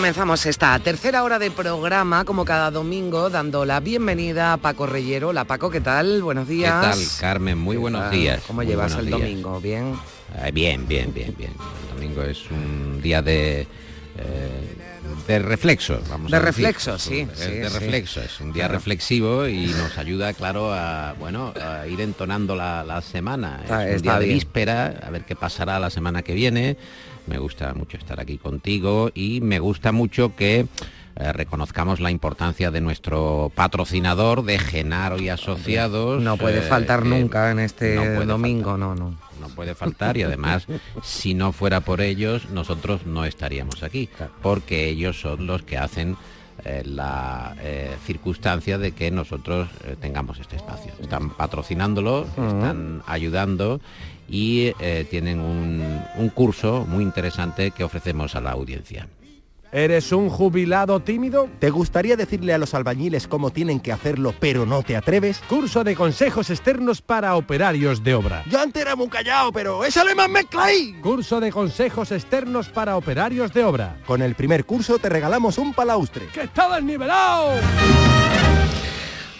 Comenzamos esta tercera hora de programa, como cada domingo, dando la bienvenida a Paco Reyero. La Paco, ¿qué tal? Buenos días. ¿Qué tal, Carmen? Muy buenos días. ¿Cómo Muy llevas el días. domingo? ¿Bien? Eh, bien, bien, bien, bien. El domingo es un día de... eh, de reflexo, vamos De a reflexo, sí, es sí, de sí. reflexo, es un día Claro. reflexivo y nos ayuda, claro, a bueno, a ir entonando la, la semana. Está- es un día de bien. víspera, a ver qué pasará la semana que viene. Me gusta mucho estar aquí contigo y me gusta mucho que eh, reconozcamos la importancia de nuestro patrocinador de Genaro y Asociados. No puede eh, faltar nunca en este no domingo, faltar. no, no. no puede faltar y además si no fuera por ellos nosotros no estaríamos aquí porque ellos son los que hacen eh, la circunstancia de que nosotros tengamos este espacio. Están patrocinándolo, están ayudando y eh, tienen un, un curso muy interesante que ofrecemos a la audiencia. ¿Eres un jubilado tímido? ¿Te gustaría decirle a los albañiles cómo tienen que hacerlo, pero no te atreves? Curso de consejos externos para operarios de obra. Yo antes era muy callado, pero échale más mezcla ahí. Curso de consejos externos para operarios de obra. Con el primer curso te regalamos un palaustre. ¡Que está desnivelado!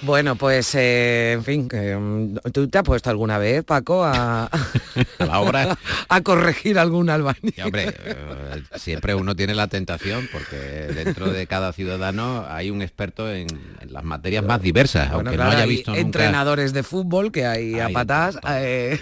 Bueno, pues, eh, en fin, mm, ¿tú te has puesto alguna vez, Paco, a, A la obra, a corregir algún albañil? y, hombre, eh, siempre uno tiene la tentación porque dentro de cada ciudadano hay un experto en, en las materias más diversas, Bueno, aunque claro, no haya hay visto nunca. entrenadores de fútbol que hay a Hay todo. eh,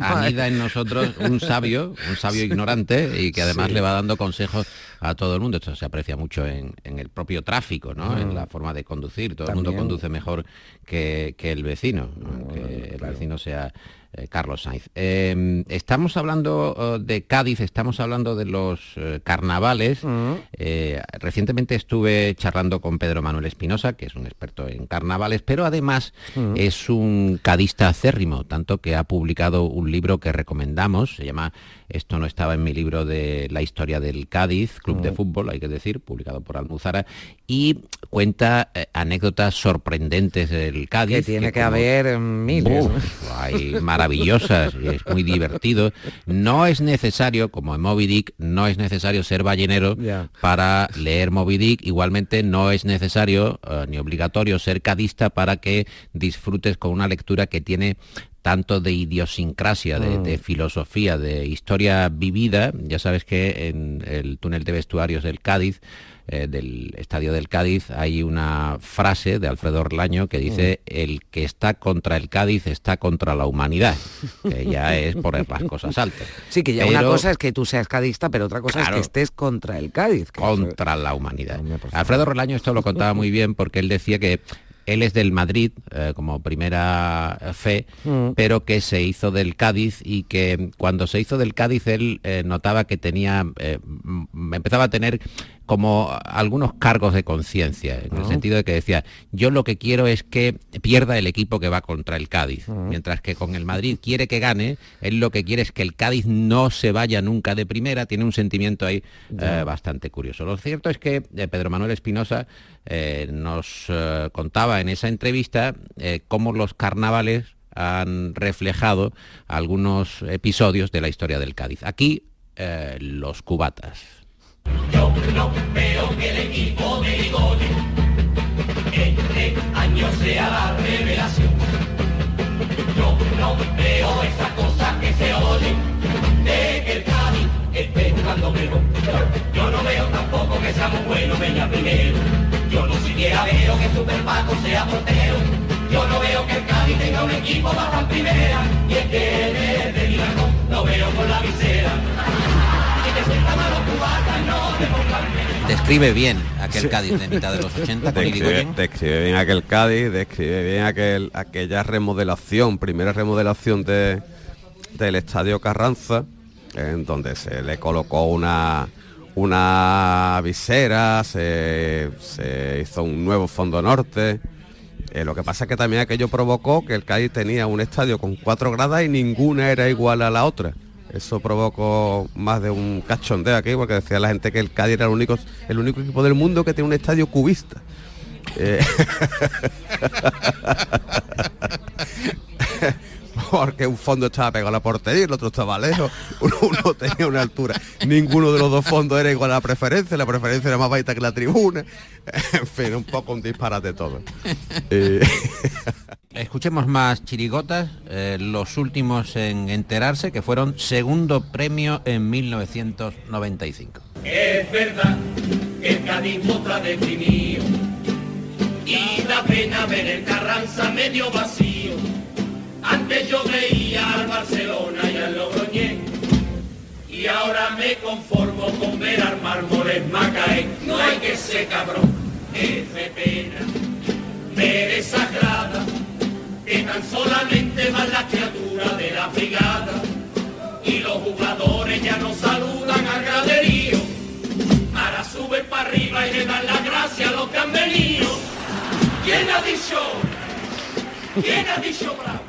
anida en nosotros un sabio, un sabio ignorante y que además le va dando consejos a todo el mundo. Esto se aprecia mucho en, en el propio tráfico, ¿no? En la forma de conducir. Todo el mundo Mm. Conduce mejor que, que el vecino, el vecino sea eh, Carlos Sainz. Eh, estamos hablando eh, de Cádiz, estamos hablando de los eh, carnavales. Eh, recientemente estuve charlando con Pedro Manuel Espinosa, que es un experto en carnavales, pero además es un cadista acérrimo, tanto que ha publicado un libro que recomendamos, se llama Esto no estaba en mi libro de la historia del Cádiz, Club de Fútbol, hay que decir, publicado por Almuzara, y cuenta anécdotas sorprendentes del Cádiz. que tiene que, como- haber miles. Uf, ¿no? hay maravillosas y es muy divertido. No es necesario, como en Moby Dick, no es necesario ser ballenero para leer Moby Dick. Igualmente no es necesario eh, ni obligatorio ser cadista para que disfrutes con una lectura que tiene tanto de idiosincrasia, de, de filosofía, de historia vivida. Ya sabes que en el túnel de vestuarios del Cádiz, eh, del estadio del Cádiz, hay una frase de Alfredo Orlaño que dice, el que está contra el Cádiz está contra la humanidad, que ya es poner las cosas altas. Sí, que ya una cosa es que tú seas cadista, pero otra cosa es que estés contra el Cádiz. que contra la humanidad. Alfredo Relaño esto lo contaba muy bien porque él decía que él es del Madrid eh, como primera fe, Mm. pero que se hizo del Cádiz y que cuando se hizo del Cádiz él eh, notaba que tenía, eh, empezaba a tener como algunos cargos de conciencia, en el sentido de que decía, yo lo que quiero es que pierda el equipo que va contra el Cádiz, mientras que con el Madrid quiere que gane, él lo que quiere es que el Cádiz no se vaya nunca de primera, tiene un sentimiento ahí eh, bastante curioso. Lo cierto es que eh, Pedro Manuel Espinosa eh, nos contaba en esa entrevista cómo los carnavales han reflejado algunos episodios de la historia del Cádiz. Aquí, los cubatas. Yo no veo que el equipo de Igone este año sea la revelación. Yo no veo esa cosa que se oye de que el Cádiz esté jugando mejor. Yo no veo tampoco que seamos buenos venga primero. Yo no siquiera veo que Super Paco sea portero. Yo no veo que el Cádiz tenga un equipo bajo en primera. Y es que desde Milano no veo con la visera. Describe bien aquel Cádiz de mitad de los 80 con Describe, bien aquel Cádiz, describe bien aquel, aquella remodelación, primera remodelación de, del Estadio Carranza, en donde se le colocó una, una visera, se, se hizo un nuevo fondo norte. Eh, lo que pasa es que también aquello provocó que el Cádiz tenía un estadio con cuatro gradas y ninguna era igual a la otra. Eso provocó más de un cachondeo aquí, porque decía la gente que el Cádiz era el único, el único equipo del mundo que tiene un estadio cubista. Eh, porque un fondo estaba pegado a la portería el otro estaba lejos, uno, uno tenía una altura, ninguno de los dos fondos era igual a la preferencia, la preferencia era más baita que la tribuna, en fin, un poco un disparate todo. Eh, Escuchemos más chirigotas, eh, los últimos en enterarse, que fueron segundo premio en 1995. Es verdad que el Cádiz deprimido y da pena ver el Carranza medio vacío. Antes yo veía al Barcelona y al Logroñés y ahora me conformo con ver al Mármoles Macaé. No hay que ser cabrón, es de pena ver esa grada que tan solamente van las criaturas de la brigada y los jugadores ya no saludan al graderío. Ahora suben para arriba y le dan las gracias a los que han venido. ¿Quién ha dicho? ¿Quién ha dicho bravo?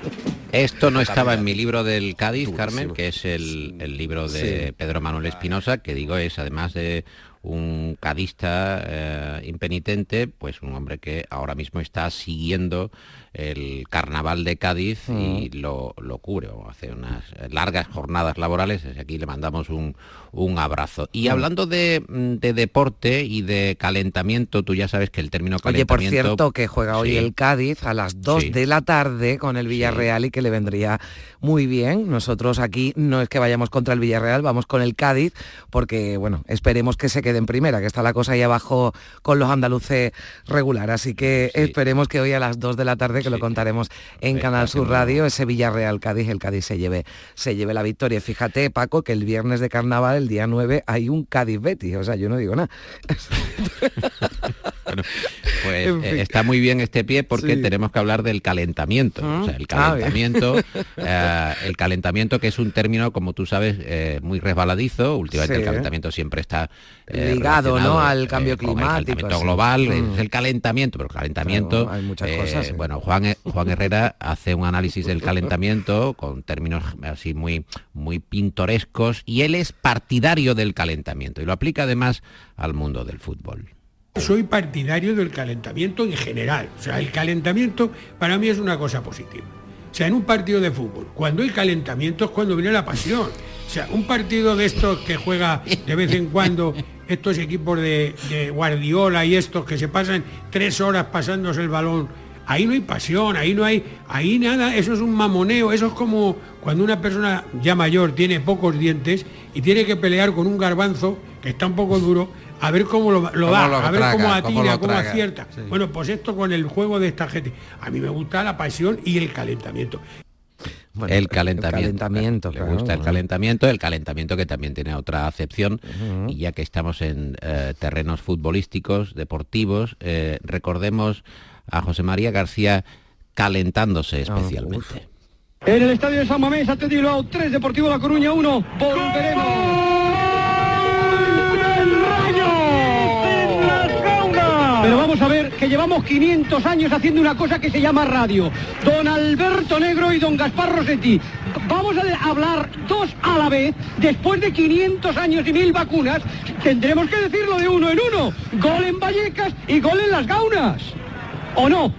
Esto no estaba en mi libro del Cádiz, Carmen, que es el, el libro de Sí. Pedro Manuel Espinosa, que digo es además de un cadista eh, impenitente, pues un hombre que ahora mismo está siguiendo el carnaval de Cádiz y lo, lo cubre, o hace unas largas jornadas laborales, desde aquí le mandamos un, un abrazo. Y hablando de, mm, de deporte y de calentamiento, tú ya sabes que el término Oye, por calentamiento... cierto, que juega hoy Sí. el Cádiz a las 2 Sí. de la tarde con el Villarreal y que le vendría muy bien. Nosotros aquí no es que vayamos contra el Villarreal, vamos con el Cádiz, porque, bueno, esperemos que se quede en primera, que está la cosa ahí abajo con los andaluces regular. Así que esperemos que hoy a las 2 de la tarde, que lo contaremos en Canal Sur Radio, ese Villarreal Cádiz, el Cádiz se lleve, se lleve la victoria. Fíjate, Paco, que el viernes de carnaval, el día 9, hay un Cádiz Betis. O sea, yo no digo nada. Bueno, pues En fin. eh, está muy bien este pie porque Sí. tenemos que hablar del calentamiento. Ah, O sea, el ah, calentamiento, eh, el calentamiento que es un término, como tú sabes, eh, muy resbaladizo. Últimamente Sí. el calentamiento siempre está Ligado, ¿no? al cambio con el climático, calentamiento así. global, Mm. es el calentamiento, pero calentamiento. Claro, hay muchas cosas. Bueno, Juan, Juan Herrera hace un análisis del calentamiento con términos así muy, muy pintorescos y él es partidario del calentamiento y lo aplica además al mundo del fútbol. Soy partidario del calentamiento en general. O sea, el calentamiento para mí es una cosa positiva. O sea, en un partido de fútbol, cuando hay calentamiento es cuando viene la pasión. O sea, un partido de estos que juega de vez en cuando estos equipos de, de Guardiola y estos que se pasan tres horas pasándose el balón, ahí no hay pasión, ahí no hay, ahí nada, eso es un mamoneo, eso es como cuando una persona ya mayor tiene pocos dientes y tiene que pelear con un garbanzo que está un poco duro, a ver cómo lo, lo Cómo da, lo a ver traga, cómo cómo atira, cómo, acierta. Sí. Bueno, pues esto con el juego de esta gente. A mí me gusta la pasión y el calentamiento. Bueno, el calentamiento. calentamiento, Le claro, gusta el calentamiento, el calentamiento que también tiene otra acepción. Y ya que estamos en eh, terrenos futbolísticos, deportivos, eh, recordemos a José María García calentándose especialmente. En el estadio de San Mamés, Atlético Bilbao 3, Deportivo La Coruña 1. Volveremos. Pero vamos a ver que llevamos 500 años haciendo una cosa que se llama radio. Don Alberto Negro y don Gaspar Rossetti. Vamos a hablar dos a la vez. Después de 500 años y mil vacunas, tendremos que decirlo de uno en uno. Gol en Vallecas y gol en las Gaunas. ¿O no?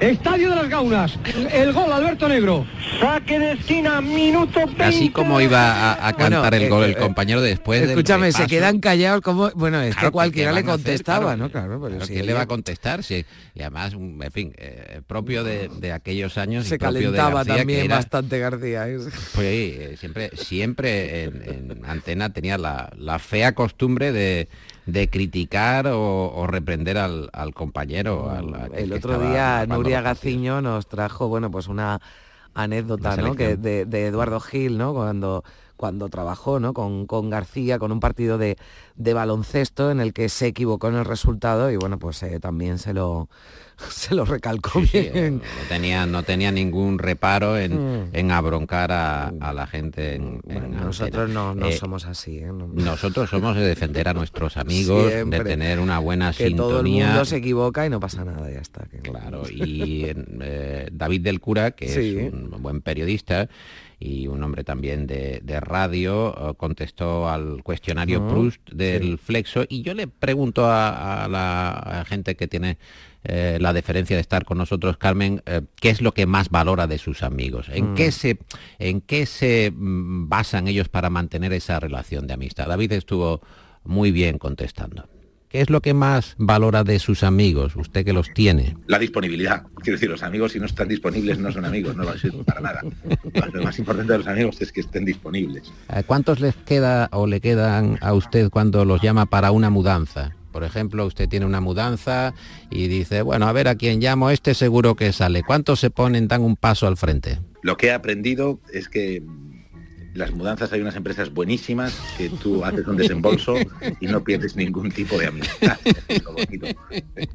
Estadio de las Gaunas. El gol, Alberto Negro. Saque de esquina, minuto 20. Así como iba a, a Bueno, cantar el eh, gol el eh, compañero después del Escúchame, se repaso. quedan callados como... Bueno, esto Claro, cualquiera ¿qué le van a hacer? contestaba, Claro, ¿no? Claro, pero claro, si ¿quién ella le va a contestar? Sí. Y además, en fin, eh, propio de, de aquellos años y Se propio de calentaba García, que también era- bastante García. ¿eh? Pues siempre, siempre en, en antena tenía la, la fea costumbre de, de criticar o, o reprender al, al compañero. al- El que otro día Nuria. Gaciño nos trajo, bueno, pues una anécdota, ¿no? Que de Eduardo Gil, ¿no? Cuando, cuando trabajó, ¿no? Con, con García, con un partido de, de baloncesto en el que se equivocó en el resultado y bueno, pues eh, también se lo se lo recalcó Sí, sí, bien. no tenía, no tenía ningún reparo en, Mm. en abroncar a, a la gente en. Nosotros no, no Eh, somos así. ¿eh? No- Nosotros somos de defender a nuestros amigos, Siempre. de tener una buena que todo el sintonía. mundo se equivoca y no pasa nada, ya está. que- Claro, y eh, David del Cura, que Sí. es un buen periodista y un hombre también de, de radio, eh, contestó al cuestionario Ah, Proust del sí. Flexo y yo le pregunto a, a la a gente que tiene eh, la deferencia de estar con nosotros, Carmen, eh, ¿qué es lo que más valora de sus amigos? ¿En Mm. qué se, en qué se mm, basan ellos para mantener esa relación de amistad? David estuvo muy bien contestando. ¿Qué es lo que más valora de sus amigos, usted que los tiene? La disponibilidad. Quiero decir, los amigos si no están disponibles no son amigos, no lo sirven para nada. Lo más importante de los amigos es que estén disponibles. Eh, ¿Cuántos les queda o le quedan a usted cuando los llama para una mudanza? Por ejemplo, usted tiene una mudanza y dice, bueno, a ver a quién llamo, este seguro que sale. ¿Cuántos se ponen, dan un paso al frente? Lo que he aprendido es que las mudanzas hay unas empresas buenísimas que tú haces un desembolso y no pierdes ningún tipo de amistad.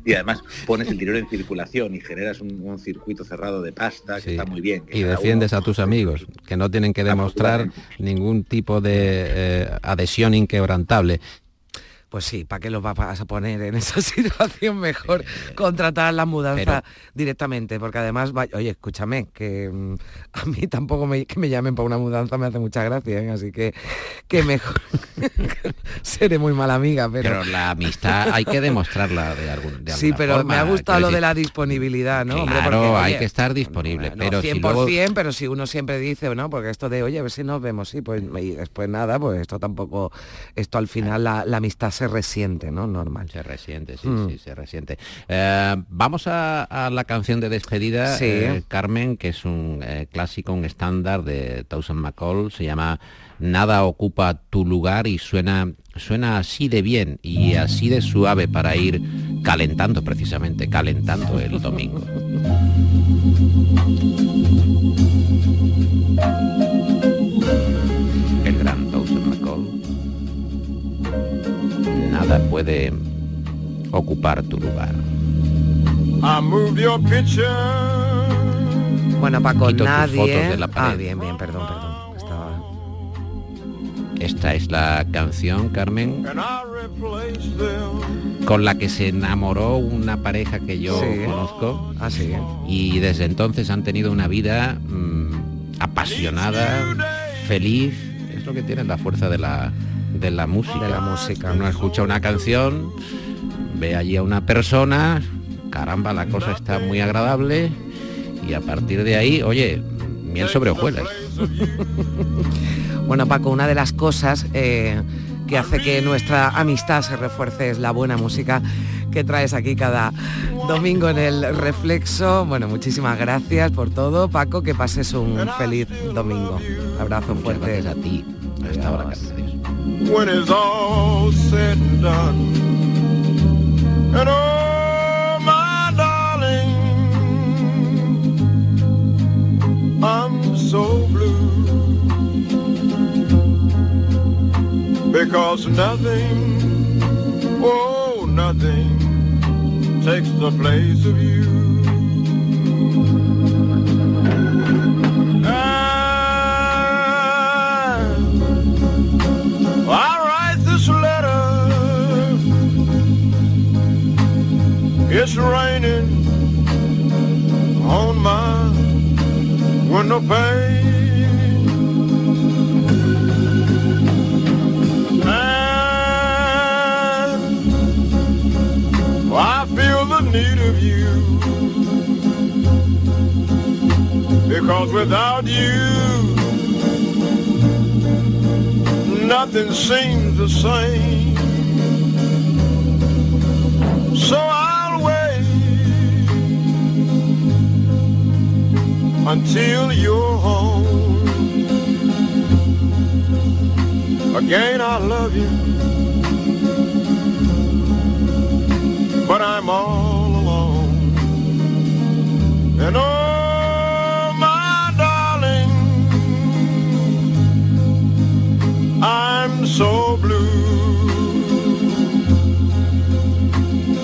Y además pones el dinero en circulación y generas un, un circuito cerrado de pasta que está muy bien. que Y defiendes a tus amigos, que no tienen que demostrar ningún tipo de eh, adhesión inquebrantable. Pues sí, ¿para qué los vas a poner en esa situación? Mejor contratar la mudanza directamente, porque además, oye, escúchame, que mm, a mí tampoco me, que me llamen para una mudanza me hace mucha gracia, ¿eh? así que, que mejor seré muy mala amiga, pero... Pero la amistad hay que demostrarla de, algún, de Sí, pero forma. me ha gustado Quiero lo de la disponibilidad, ¿no? Hombre, Claro, hay que estar disponible, no pero 100%, si luego... pero si uno siempre dice, ¿no? Porque esto de, oye, a ver si nos vemos, sí, pues y después nada, pues esto tampoco, esto al final la, la amistad se resiente, ¿no? Normal. Se resiente, sí, Mm. sí, se resiente. Eh, vamos a, a la canción de despedida, Sí. eh, Carmen, que es un eh, clásico, un estándar de Thousand McCall, se llama Nada ocupa tu lugar y suena, suena así de bien y así de suave para ir calentando precisamente, calentando el domingo. Nada puede ocupar tu lugar. Bueno, Paco, Quito tus nadie... fotos de la pared. ah, bien, bien, perdón, perdón. Estaba... Esta es la canción, Carmen, con la que se enamoró una pareja que yo Sí. conozco. Ah, sí. Y desde entonces han tenido una vida mm, apasionada, feliz. Es lo que tiene la fuerza de la, de la música. De la música. Uno escucha una canción, ve allí a una persona, caramba, la cosa está muy agradable. Y a partir de ahí, oye, miel sobre hojuelas. Bueno, Paco, una de las cosas eh, que hace que nuestra amistad se refuerce es la buena música que traes aquí cada domingo en el Reflexo. Bueno, muchísimas gracias por todo, Paco, que pases un feliz domingo. Abrazo fuerte. a ti. Hasta ahora. When it's all said and done. And oh, my darling, I'm so blue because nothing, oh, nothing takes the place of you. It's raining on my window pane. And I feel the need of you. Because without you, nothing seems the same. So I'll until you're home. Again, I love you, but I'm all alone. And oh, my darling, I'm so blue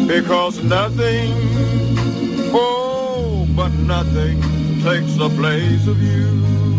because nothing, oh, but nothing takes the place of you.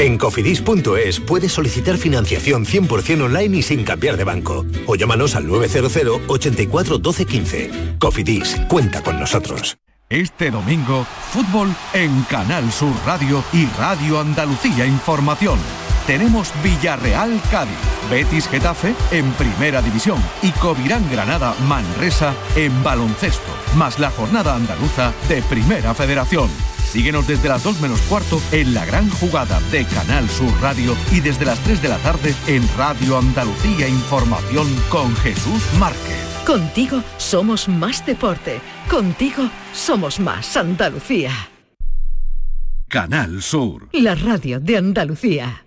En cofidis.es puedes solicitar financiación 100% online y sin cambiar de banco. O llámanos al 900 84 12 15. Cofidis, cuenta con nosotros. Este domingo, fútbol en Canal Sur Radio y Radio Andalucía Información. Tenemos Villarreal Cádiz, Betis Getafe en Primera División y Covirán Granada Manresa en baloncesto, más la jornada andaluza de Primera Federación. Síguenos desde las 2 menos cuarto en la gran jugada de Canal Sur Radio y desde las 3 de la tarde en Radio Andalucía Información con Jesús Márquez. Contigo somos más deporte. Contigo somos más Andalucía. Canal Sur. La radio de Andalucía.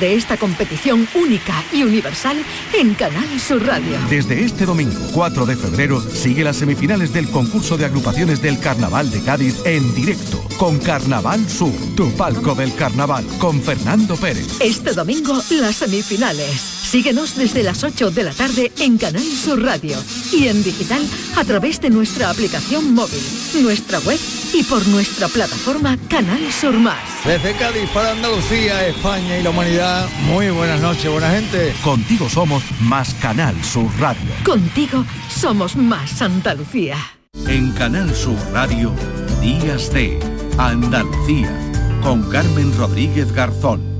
esta competición única y universal en Canal Sur Radio. Desde este domingo 4 de febrero sigue las semifinales del concurso de agrupaciones del Carnaval de Cádiz en directo con Carnaval Sur, tu palco del carnaval, con Fernando Pérez. Este domingo las semifinales. Síguenos desde las 8 de la tarde en Canal Sur Radio y en digital a través de nuestra aplicación móvil, nuestra web y por nuestra plataforma Canal Sur Más. Desde Cádiz para Andalucía, España y la humanidad, muy buenas noches, buena gente. Contigo somos más Canal Sur Radio. Contigo somos más Andalucía. En Canal Sur Radio, Días de Andalucía, con Carmen Rodríguez Garzón.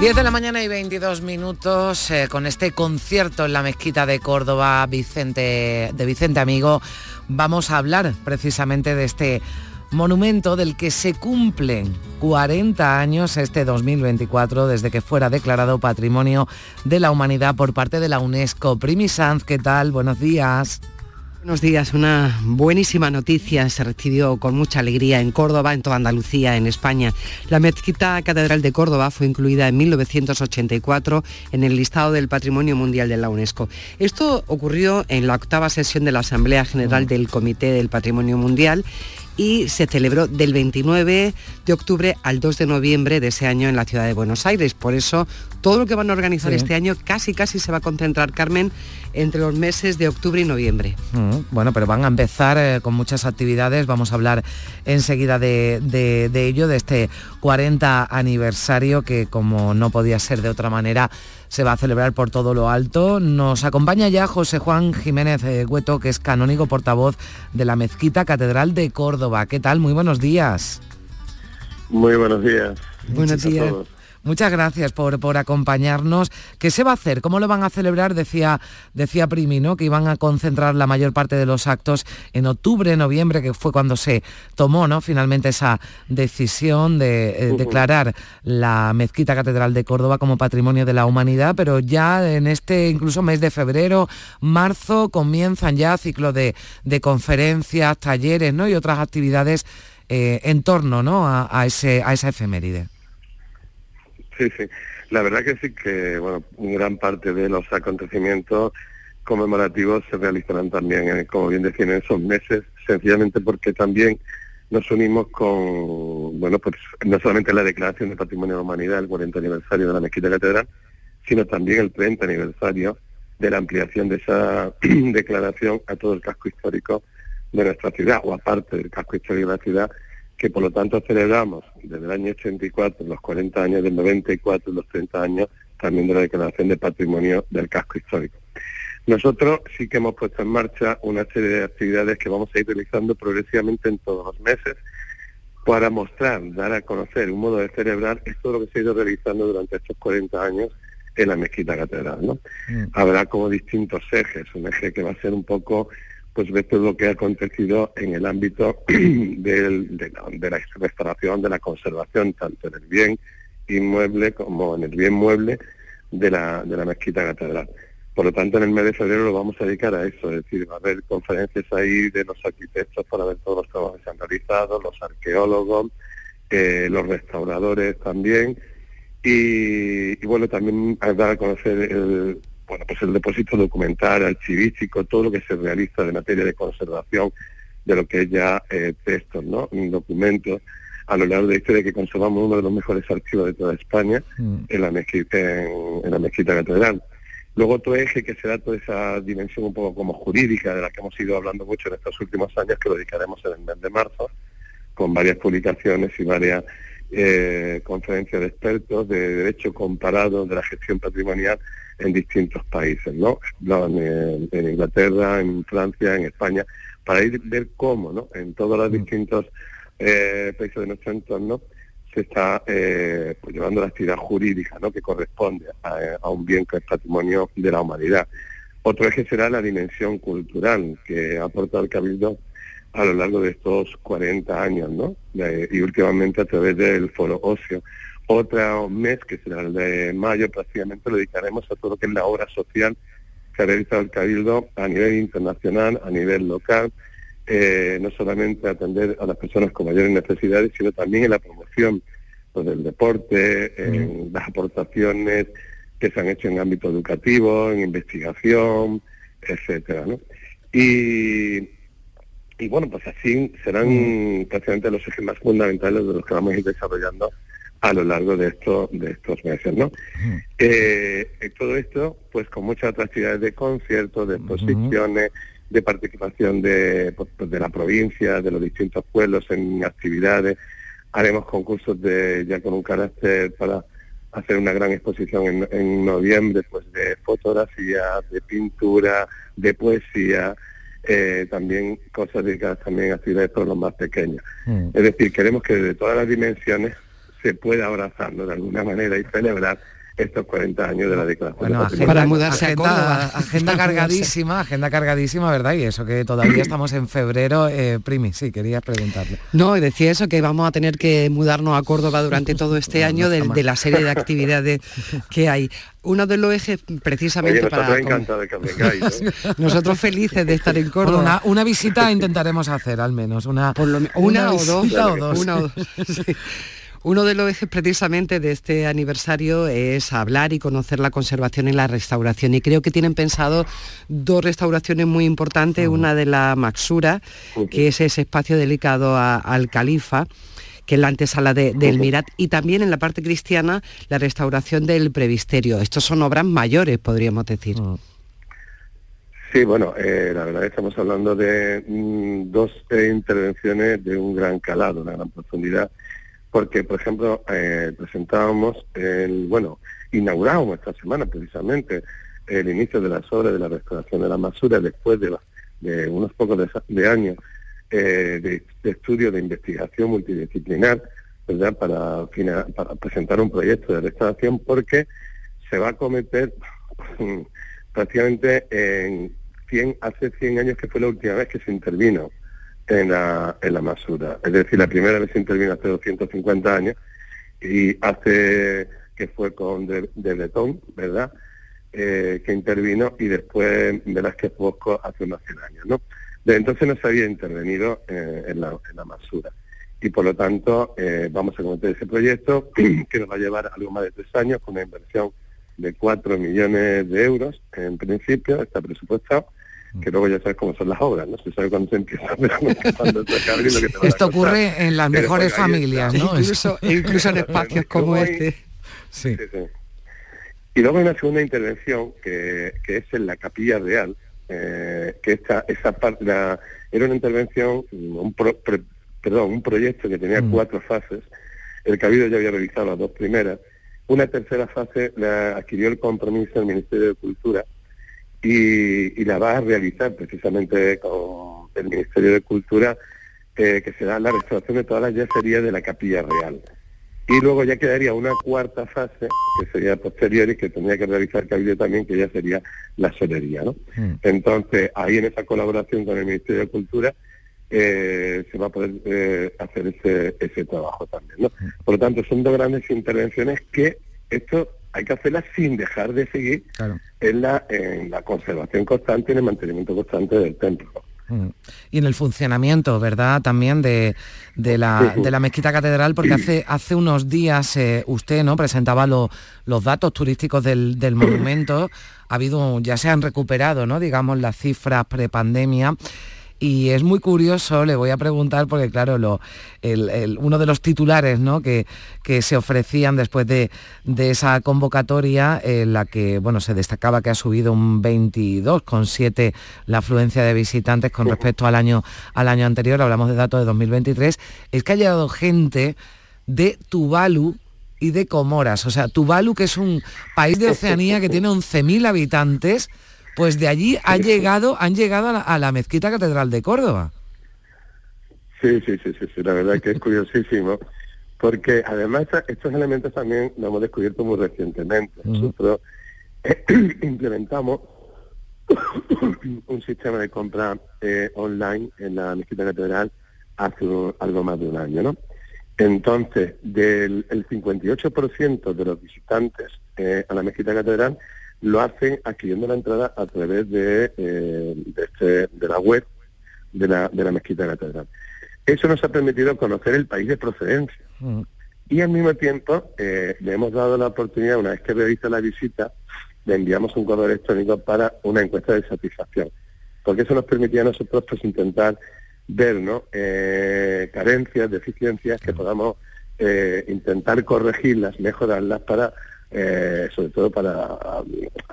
Diez de la mañana y 22 minutos eh, con este concierto en la mezquita de Córdoba Vicente, de Vicente Amigo. Vamos a hablar precisamente de este monumento del que se cumplen 40 años este 2024 desde que fuera declarado Patrimonio de la Humanidad por parte de la UNESCO. Primi Sanz, ¿qué tal? Buenos días. Buenos días, una buenísima noticia se recibió con mucha alegría en Córdoba, en toda Andalucía, en España. La mezquita catedral de Córdoba fue incluida en 1984 en el listado del Patrimonio Mundial de la UNESCO. Esto ocurrió en la octava sesión de la Asamblea General del Comité del Patrimonio Mundial y se celebró del 29 de octubre al 2 de noviembre de ese año en la ciudad de Buenos Aires. Por eso todo lo que van a organizar Sí. este año casi casi se va a concentrar, Carmen, entre los meses de octubre y noviembre. Mm, Bueno, pero van a empezar eh, con muchas actividades. Vamos a hablar enseguida de, de- de ello, de este 40 aniversario que, como no podía ser de otra manera, se va a celebrar por todo lo alto. Nos acompaña ya José Juan Jiménez eh, Hueto, que es canónigo portavoz de la Mezquita Catedral de Córdoba. ¿Qué tal? Muy buenos días. Muy buenos días. Buenos días. Muchas gracias por, por, acompañarnos. ¿Qué se va a hacer? ¿Cómo lo van a celebrar? Decía, decía Primi, ¿no? Que iban a concentrar la mayor parte de los actos en octubre, noviembre, que fue cuando se tomó, ¿no? Finalmente esa decisión de eh, declarar la Mezquita Catedral de Córdoba como Patrimonio de la Humanidad, pero ya en este incluso mes de febrero, marzo, comienzan ya ciclo de, de conferencias, talleres, ¿no? Y otras actividades eh, en torno, ¿no? A, a, ese, a esa efeméride. Sí, sí. La verdad que sí que, bueno, gran parte de los acontecimientos conmemorativos se realizarán también, en, como bien decían, en esos meses, sencillamente porque también nos unimos con, bueno, pues no solamente la declaración de Patrimonio de la Humanidad, el 40 aniversario de la Mezquita Catedral, sino también el 30 aniversario de la ampliación de esa declaración a todo el casco histórico de nuestra ciudad, o aparte del casco histórico de la ciudad, que por lo tanto celebramos desde el año 84, los 40 años del 94 y los 30 años también de la declaración de patrimonio del casco histórico. Nosotros sí que hemos puesto en marcha una serie de actividades que vamos a ir realizando progresivamente en todos los meses para mostrar, dar a conocer un modo de celebrar esto lo que se ha ido realizando durante estos 40 años en la mezquita catedral. ¿no? Mm. Habrá como distintos ejes, un eje que va a ser un poco pues ver todo lo que ha acontecido en el ámbito del, de, la, restauración, de la conservación, tanto en el bien inmueble como en el bien mueble de la, de la mezquita catedral. Por lo tanto, en el mes de febrero lo vamos a dedicar a eso, es decir, va a haber conferencias ahí de los arquitectos para ver todos los trabajos que se han realizado, los arqueólogos, eh, los restauradores también, y, y, bueno, también dar a conocer el, bueno, pues el depósito documental, archivístico, todo lo que se realiza de materia de conservación de lo que es ya eh, textos, ¿no? Documentos a lo largo de la historia que conservamos uno de los mejores archivos de toda España mm. en, la mezquita, en, la mezquita catedral. Luego otro eje que será toda esa dimensión un poco como jurídica de la que hemos ido hablando mucho en estos últimos años, que lo dedicaremos en el mes de marzo, con varias publicaciones y varias eh, conferencias de expertos de derecho comparado de la gestión patrimonial en distintos países, ¿no? En, en, Inglaterra, en Francia, en España, para ir ver cómo, ¿no? En todos los mm. distintos eh, países de nuestro entorno se está eh, pues, llevando la actividad jurídica, ¿no? Que corresponde a, a, un bien que es patrimonio de la humanidad. Otro eje será la dimensión cultural que ha aportado el Cabildo a lo largo de estos 40 años, ¿no? y últimamente a través del Foro Ocio. Otro mes, que será el de mayo, prácticamente lo dedicaremos a todo lo que es la obra social que ha realizado el Cabildo a nivel internacional, a nivel local, eh, no solamente atender a las personas con mayores necesidades, sino también en la promoción pues, del deporte, en las aportaciones que se han hecho en ámbito educativo, en investigación, etcétera, ¿no? Y, y bueno, pues así serán prácticamente los ejes más fundamentales de los que vamos a ir desarrollando a lo largo de estos de estos meses, ¿no? Eh, todo esto, pues con muchas actividades de conciertos, de exposiciones, de participación de, pues, pues, de la provincia, de los distintos pueblos en actividades. Haremos concursos de ya con un carácter para hacer una gran exposición en, en noviembre, pues de fotografía, de pintura, de poesía, eh, también cosas dedicadas también a actividades por los más pequeños. Es decir, queremos que de todas las dimensiones se pueda abrazarlo de alguna manera y celebrar estos 40 años de la declaración. Bueno, agenda, para mudarse agenda, a agenda cargadísima, agenda cargadísima, ¿verdad? Y eso que todavía estamos en febrero. Eh, Primi, sí, quería preguntarle. No, decía eso, que vamos a tener que mudarnos a Córdoba durante todo este año de, de, la serie de actividades que hay. Uno de los ejes precisamente Oye, para... Encantado de que vengáis, ¿eh? nosotros felices de estar en Córdoba. Bueno, una, una, visita intentaremos hacer al menos, una, Por lo, una, una, o dos, o dos. Una o dos. Sí. Uno de los ejes precisamente de este aniversario es hablar y conocer la conservación y la restauración. Y creo que tienen pensado dos restauraciones muy importantes, uh -huh. una de la Maxura, uh -huh. que es ese espacio dedicado a, al califa que es la antesala de, del Mirat, y también en la parte cristiana la restauración del previsterio. Estos son obras mayores, podríamos decir. Sí, bueno, eh, la verdad estamos hablando de mm, dos eh, intervenciones de un gran calado, una gran profundidad porque, por ejemplo, eh, presentábamos el, bueno, inauguramos esta semana precisamente el inicio de las obras de la restauración de la Masura después de, de unos pocos de, años eh, de, estudio de investigación multidisciplinar, ¿verdad? Para, para presentar un proyecto de restauración porque se va a cometer prácticamente en 100, hace 100 años que fue la última vez que se intervino en la, en la Masura. Es decir, la primera vez intervino hace 250 años y hace que fue con de, de Bretón, ¿verdad? Eh, que intervino y después Velázquez Bosco hace unos 100 años, ¿no? Desde entonces no se había intervenido eh, en, la, en la Masura y por lo tanto eh, vamos a cometer ese proyecto que nos va a llevar algo más de tres años con una inversión de 4 millones de euros en principio, está presupuestado que luego ya sabes cómo son las obras, no se sabe cuándo se empieza, pero cuando se acaba lo que te Esto ocurre en las mejores familias, ¿no? Incluso, incluso en espacios como este. Sí. Y luego hay una segunda intervención que, que es en la Capilla Real, eh, que esta, esa parte era una intervención, un perdón, un proyecto que tenía mm. cuatro fases. El Cabildo ya había realizado las dos primeras. Una tercera fase la adquirió el compromiso del Ministerio de Cultura y, la va a realizar precisamente con el Ministerio de Cultura, eh, que será la restauración de todas las yeserías de la Capilla Real. Y luego ya quedaría una cuarta fase, que sería posterior y que tendría que realizar Cabildo también, que ya sería la solería. ¿no? Mm. Entonces, ahí en esa colaboración con el Ministerio de Cultura, eh, se va a poder eh, hacer ese, ese trabajo también. ¿no? Mm. Por lo tanto, son dos grandes intervenciones que esto hay que hacerlas sin dejar de seguir en, la, en la conservación constante y en el mantenimiento constante del templo. Mm. Y en el funcionamiento, ¿verdad? También de, de, la, de la mezquita catedral, porque hace, hace unos días eh, usted no presentaba los datos turísticos del, del monumento. Ha habido, ya se han recuperado, ¿no? Digamos, las cifras prepandemia. Y es muy curioso, le voy a preguntar, porque claro, lo, uno de los titulares ¿no? que, que se ofrecían después de, esa convocatoria, en la que bueno, se destacaba que ha subido un 22,7 la afluencia de visitantes con respecto al año, al año anterior, hablamos de datos de 2023, es que ha llegado gente de Tuvalu, y de Comoras. O sea, Tuvalu, que es un país de Oceanía que tiene 11.000 habitantes, pues de allí ha llegado, han llegado a la, mezquita catedral de Córdoba. Sí, sí, sí, sí, la verdad que es curiosísimo, porque además estos elementos también los hemos descubierto muy recientemente. Nosotros implementamos un sistema de compra eh, online en la mezquita catedral hace algo más de un año, ¿no? Entonces, del el 58% de los visitantes eh, a la mezquita catedral lo hacen adquiriendo la entrada a través de, eh, este, de, la web de la, de la mezquita catedral. Eso nos ha permitido conocer el país de procedencia. Mm. Y al mismo tiempo eh, le hemos dado la oportunidad, una vez que realiza la visita, le enviamos un correo electrónico para una encuesta de satisfacción. Porque eso nos permitía a nosotros pues intentar ver ¿no? eh, carencias, deficiencias que podamos eh, intentar corregirlas, mejorarlas para eh, sobre todo para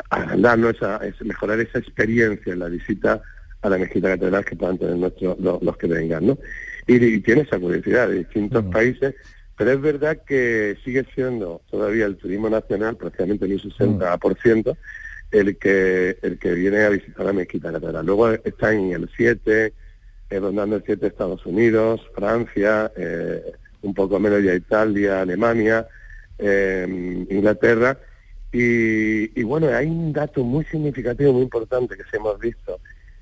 agrandarnos, esa, mejorar esa experiencia en la visita a la mezquita catedral que puedan tener nuestros, los, que vengan, ¿no? Y, tiene esa curiosidad de distintos países, pero es verdad que sigue siendo todavía el turismo nacional, prácticamente un 60%, el que el que viene a visitar la mezquita catedral. Luego está en el 7, eh, rondando el 7 Estados Unidos, Francia, eh, un poco menos ya Italia, Alemania, eh, Inglaterra. Y, bueno, hay un dato muy significativo, muy importante que se hemos visto,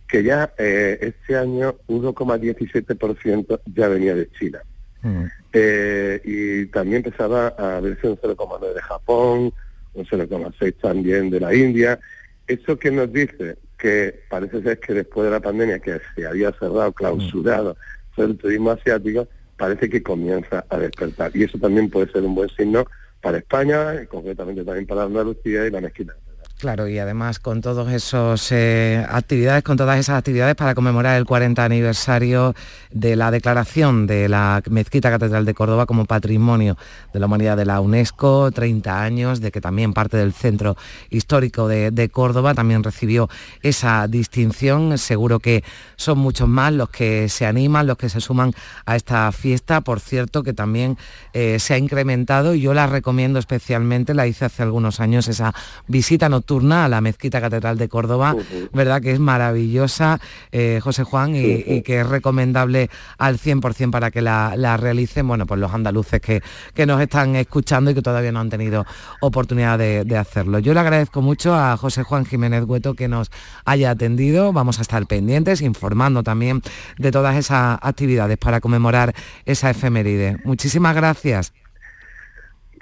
que ya eh, este año 1,17% ya venía de China. Mm. Eh, y también empezaba a verse un 0,9 de Japón, un 0,6 también de la India. ¿Eso que nos dice? Que parece ser que después de la pandemia, que se había cerrado, clausurado mm. el turismo asiático, parece que comienza a despertar. Y eso también puede ser un buen signo para España, concretamente también para Andalucía y la mezquita. Claro, y además con todas esas eh, actividades, con todas esas actividades para conmemorar el 40 aniversario de la declaración de la Mezquita Catedral de Córdoba como Patrimonio de la Humanidad de la UNESCO, 30 años de que también parte del Centro Histórico de, Córdoba también recibió esa distinción. Seguro que son muchos más los que se animan, los que se suman a esta fiesta. Por cierto, que también eh, se ha incrementado y yo la recomiendo especialmente, la hice hace algunos años, esa visita nocturna a la Mezquita Catedral de Córdoba, ¿verdad? Que es maravillosa, eh, José Juan, y, que es recomendable al 100% para que la, realicen, bueno, pues los andaluces que, que, nos están escuchando y que todavía no han tenido oportunidad de, de hacerlo. Yo le agradezco mucho a José Juan Jiménez Hueto que nos haya atendido, vamos a estar pendientes, informando también de todas esas actividades para conmemorar esa efeméride. Muchísimas gracias.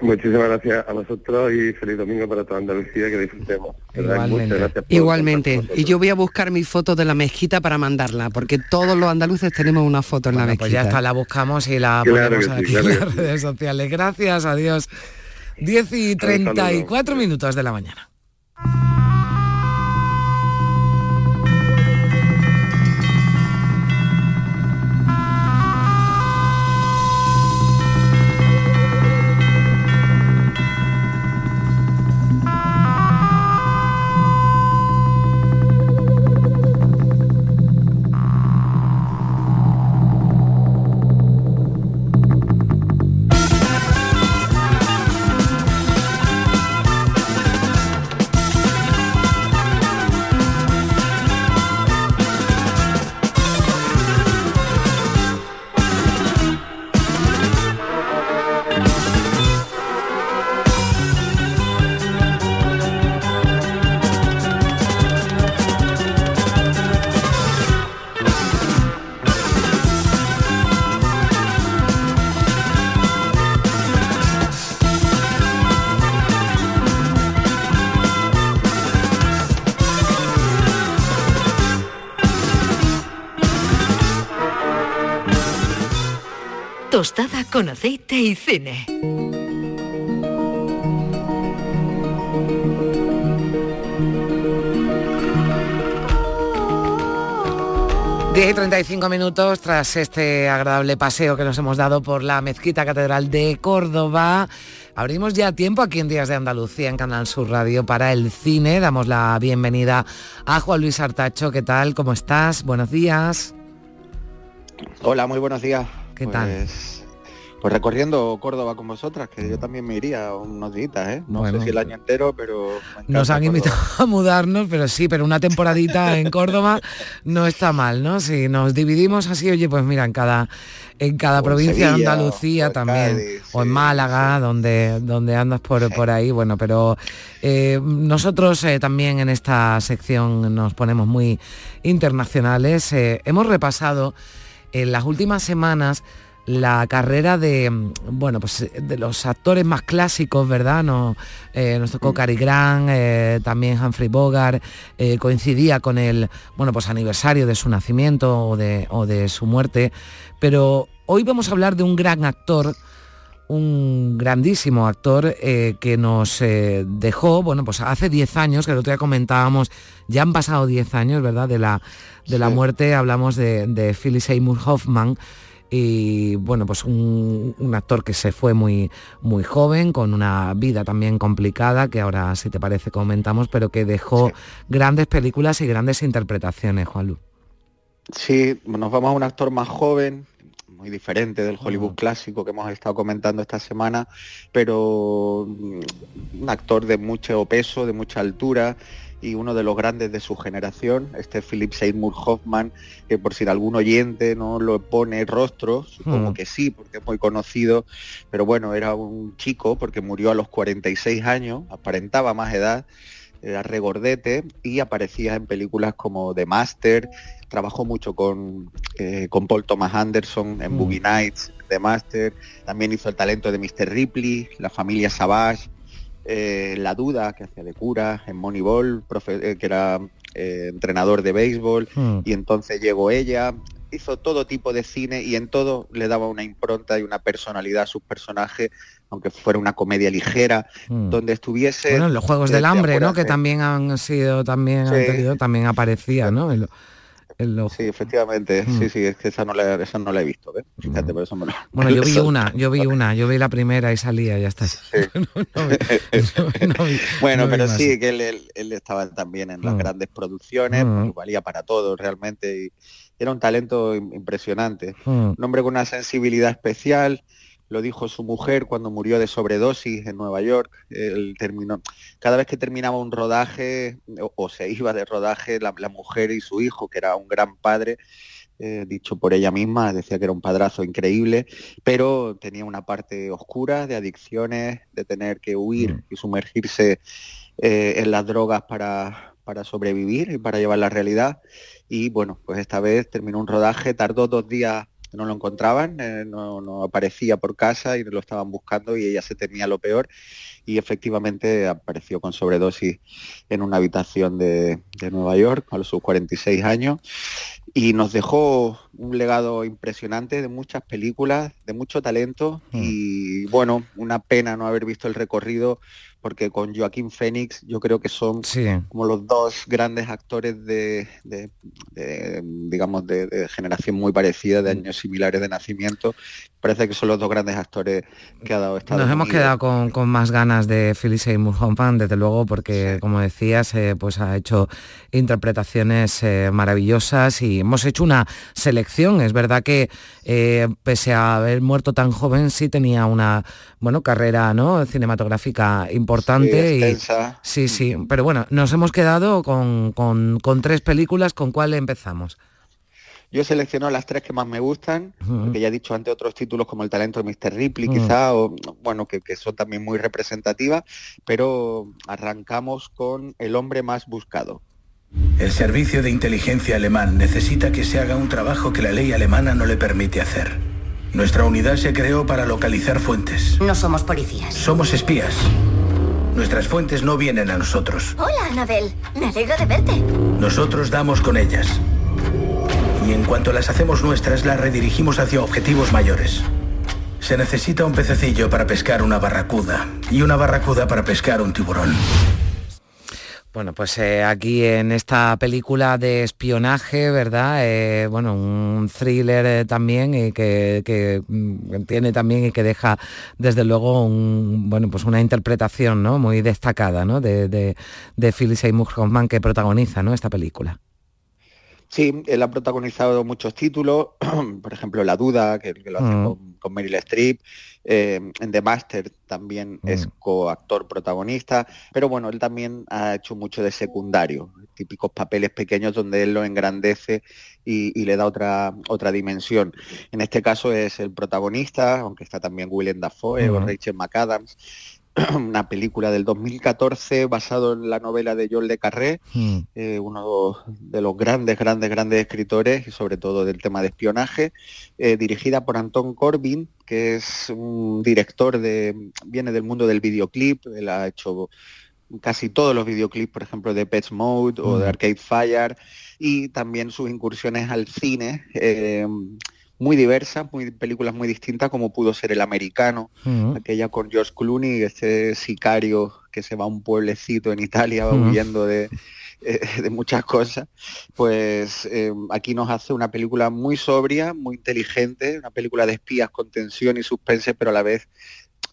Muchísimas gracias a vosotros y feliz domingo para toda Andalucía, que disfrutemos. Igualmente. Igualmente. Y yo voy a buscar mi foto de la mezquita para mandarla, porque todos los andaluces tenemos una foto en la mezquita. Pues ya está, la buscamos y la ponemos aquí en las redes sociales. Gracias, adiós. 10 y 34 minutos de la mañana. Y cine. Diez y 35 minutos tras este agradable paseo que nos hemos dado por la Mezquita Catedral de Córdoba. Abrimos ya tiempo aquí en Días de Andalucía en Canal Sur Radio para el cine. Damos la bienvenida a Juan Luis Artacho. ¿Qué tal? ¿Cómo estás? Buenos días. Hola, muy buenos días. ¿Qué tal? Pues, recorriendo Córdoba con vosotras, que yo también me iría unos días, ¿eh? No sé si el año entero, pero... Nos han invitado a mudarnos, pero sí, pero una temporadita en Córdoba no está mal, ¿no? Si nos dividimos así, oye, pues mira, en cada en cada provincia de Andalucía también, o en Málaga, donde, donde andas por, por ahí, bueno, pero eh, nosotros eh, también en esta sección nos ponemos muy internacionales. Eh, hemos repasado en las últimas semanas la carrera de mm, bueno pues eh, de los actores más clásicos verdad no eh, nos tocó mm. Cary Grant eh, también Humphrey Bogart coincidía con el bueno pues aniversario de su nacimiento o de, o de su muerte pero hoy vamos a hablar de un gran actor un grandísimo actor que nos dejó, bueno, pues hace 10 años, que el otro día comentábamos, ya han pasado 10 años, ¿verdad? De la, de la muerte, hablamos de, de Philip Seymour Hoffman, y bueno, pues un, actor que se fue muy, muy joven, con una vida también complicada, que ahora si te parece comentamos, pero que dejó grandes películas y grandes interpretaciones, Juanlu. Sí, nos vamos a un actor más joven, muy diferente del Hollywood clásico que hemos estado comentando esta semana, pero un actor de mucho peso, de mucha altura, y uno de los grandes de su generación, este Philip Seymour Hoffman, que por si algún oyente no lo pone rostro, supongo hmm. que sí, porque es muy conocido, pero bueno, era un chico porque murió a los 46 años, aparentaba más edad, era regordete y aparecía en películas como The Master, trabajó mucho con, eh, con Paul Thomas Anderson en hmm. Boogie Nights, The Master, también hizo el talento de Mr. Ripley, La familia Savage, eh, la duda que hacía de cura en Moneyball, eh, que era eh, entrenador de béisbol, hmm. y entonces llegó ella, hizo todo tipo de cine y en todo le daba una impronta y una personalidad a sus personajes, aunque fuera una comedia ligera, Mm. donde estuviese... Bueno, en los Juegos del Hambre, ¿no? Que también han sido, también han tenido, también aparecía, ¿no? En lo- en los- Sí, efectivamente, Mm. sí, sí, es que esa no la, esa no la he visto, ¿ves? Fíjate, por eso me lo- Bueno, yo vi una, yo vi una, yo vi la primera y salía, ya está. Bueno, no vi pero sí, que él, él- él estaba también en las Mm. grandes producciones, Mm. pues, valía para todo realmente, y era un talento im- impresionante. Mm. Un hombre con una sensibilidad especial, lo dijo su mujer cuando murió de sobredosis en Nueva York. Él terminó, cada vez que terminaba un rodaje o, o se iba de rodaje, la, la mujer y su hijo, que era un gran padre, eh, dicho por ella misma, decía que era un padrazo increíble, pero tenía una parte oscura de adicciones, de tener que huir y sumergirse eh, en las drogas para, para sobrevivir y para llevar la realidad. Y bueno, pues esta vez terminó un rodaje, tardó dos días, no lo encontraban, eh, no, no aparecía por casa y lo estaban buscando y ella se temía lo peor y efectivamente apareció con sobredosis en una habitación de, de Nueva York a los sus 46 años y nos dejó un legado impresionante de muchas películas, de mucho talento y bueno, una pena no haber visto el recorrido porque con Joaquín Phoenix yo creo que son como los dos grandes actores de, de- de, digamos, de, de generación muy parecida, de años similares de nacimiento. Parece que son los dos grandes actores que ha dado Estados Nos hemos quedado con, con más ganas de Philip Seymour Hoffman, desde luego, porque como decías, eh, pues ha hecho interpretaciones eh, maravillosas y hemos hecho una selección. Es verdad que eh, pese a haber muerto tan joven, sí tenía una bueno carrera ¿no? cinematográfica importante. Sí, y, sí, sí. Pero bueno, nos hemos quedado con, con- con tres películas. ¿Con cuál empezamos? Yo selecciono las tres que más me gustan, Ujú. porque ya he dicho antes otros títulos como El talento de Mr. Ripley, Mm. quizá, o bueno, que, que son también muy representativas, pero arrancamos con El hombre más buscado. El servicio de inteligencia alemán necesita que se haga un trabajo que la ley alemana no le permite hacer. Nuestra unidad se creó para localizar fuentes. No somos policías. Somos espías. Nuestras fuentes no vienen a nosotros. Hola, Anabel. Me alegro de verte. Nosotros damos con ellas. Y en cuanto las hacemos nuestras, las redirigimos hacia objetivos mayores. Se necesita un pececillo para pescar una barracuda y una barracuda para pescar un tiburón. Bueno, pues eh, aquí en esta película de espionaje, ¿verdad? Eh, bueno, un thriller eh, también y que, que, mm, tiene también y que deja desde luego un, bueno, pues una interpretación ¿no? muy destacada ¿no? de, de, de Philip Seymour Hoffman que protagoniza ¿no? esta película. Sí, él ha protagonizado muchos títulos, por ejemplo La Duda, que, que lo hace Mm. con, con Meryl Streep, eh, en The Master también es coactor protagonista, pero bueno, él también ha hecho mucho de secundario, típicos papeles pequeños donde él lo engrandece y, y le da otra, otra dimensión. En este caso es el protagonista, aunque está también Willem Dafoe o. Rachel McAdams, una película del 2014 basado en la novela de Joel Le Carré, eh, uno de los grandes, grandes, grandes escritores y sobre todo del tema de espionaje, eh, dirigida por Anton Corbin, que es un director de, viene del mundo del videoclip, él ha hecho casi todos los videoclips, por ejemplo, de Pets Mode o de Mm. Arcade Fire, y también sus incursiones al cine, eh, muy diversas, muy, películas muy distintas, como pudo ser El Americano, Mm. aquella con George Clooney, este sicario que se va a un pueblecito en Italia Mm. huyendo de, eh, de muchas cosas, pues eh, aquí nos hace una película muy sobria, muy inteligente, una película de espías con tensión y suspense, pero a la vez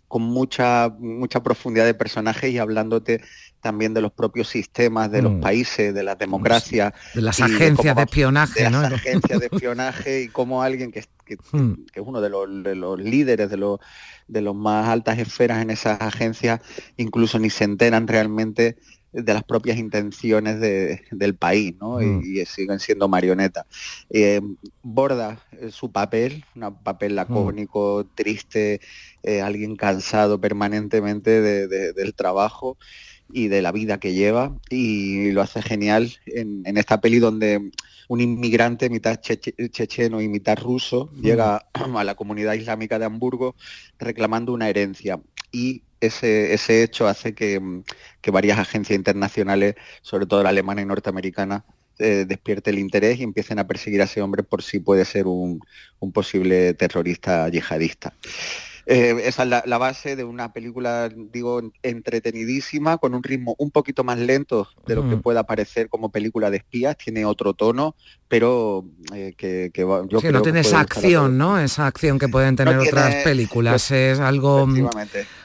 con mucha mucha profundidad de personajes y hablándote también de los propios sistemas de los Mm. países, de las democracias, De las agencias cómo- de espionaje, de ¿no? las agencias de espionaje y cómo alguien que, que- Mm. que es uno de los, de los líderes, de los, de los más altas esferas en esas agencias, incluso ni se enteran realmente de las propias intenciones de- del país, ¿no? Mm. Y, y siguen siendo marionetas. Eh, borda eh, su papel, un papel lacónico, triste, eh, alguien cansado permanentemente de- de- del trabajo y de la vida que lleva y lo hace genial en, en esta peli donde un inmigrante mitad cheche- checheno y mitad ruso llega a la comunidad islámica de Hamburgo reclamando una herencia y ese, ese hecho hace que, mm, que varias agencias internacionales, sobre todo la alemana y norteamericana, eh, despierte el interés y empiecen a perseguir a ese hombre por si puede ser un, un posible terrorista yihadista. Eh, esa es la, la base de una película, digo, entretenidísima, con un ritmo un poquito más lento de lo que Mm. pueda parecer como película de espías, tiene otro tono, pero eh, que, que va- yo Sí, creo no tiene esa acción. ¿no? Esa acción que pueden tener No tiene- otras películas. Es algo. mm. O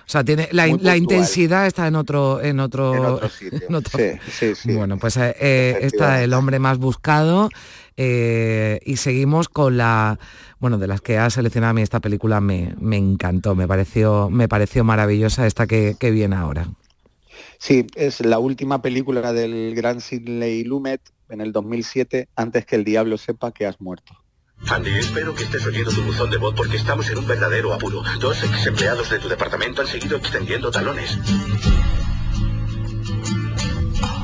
sea, tiene la, la intensidad está en otro, en otro, En otro sitio. en otro- Sí, sí, sí. Bueno, pues eh, eh, está el hombre más buscado eh, y seguimos con la, bueno, de las que ha seleccionado a mí esta película me, me encantó, me pareció, me pareció maravillosa esta que, que viene ahora. Sí, es la última película del gran Sidney Lumet en el 2007, antes que el diablo sepa que has muerto. Andy, espero que estés oyendo tu buzón de voz porque estamos en un verdadero apuro. Dos ex empleados de tu departamento han seguido extendiendo talones.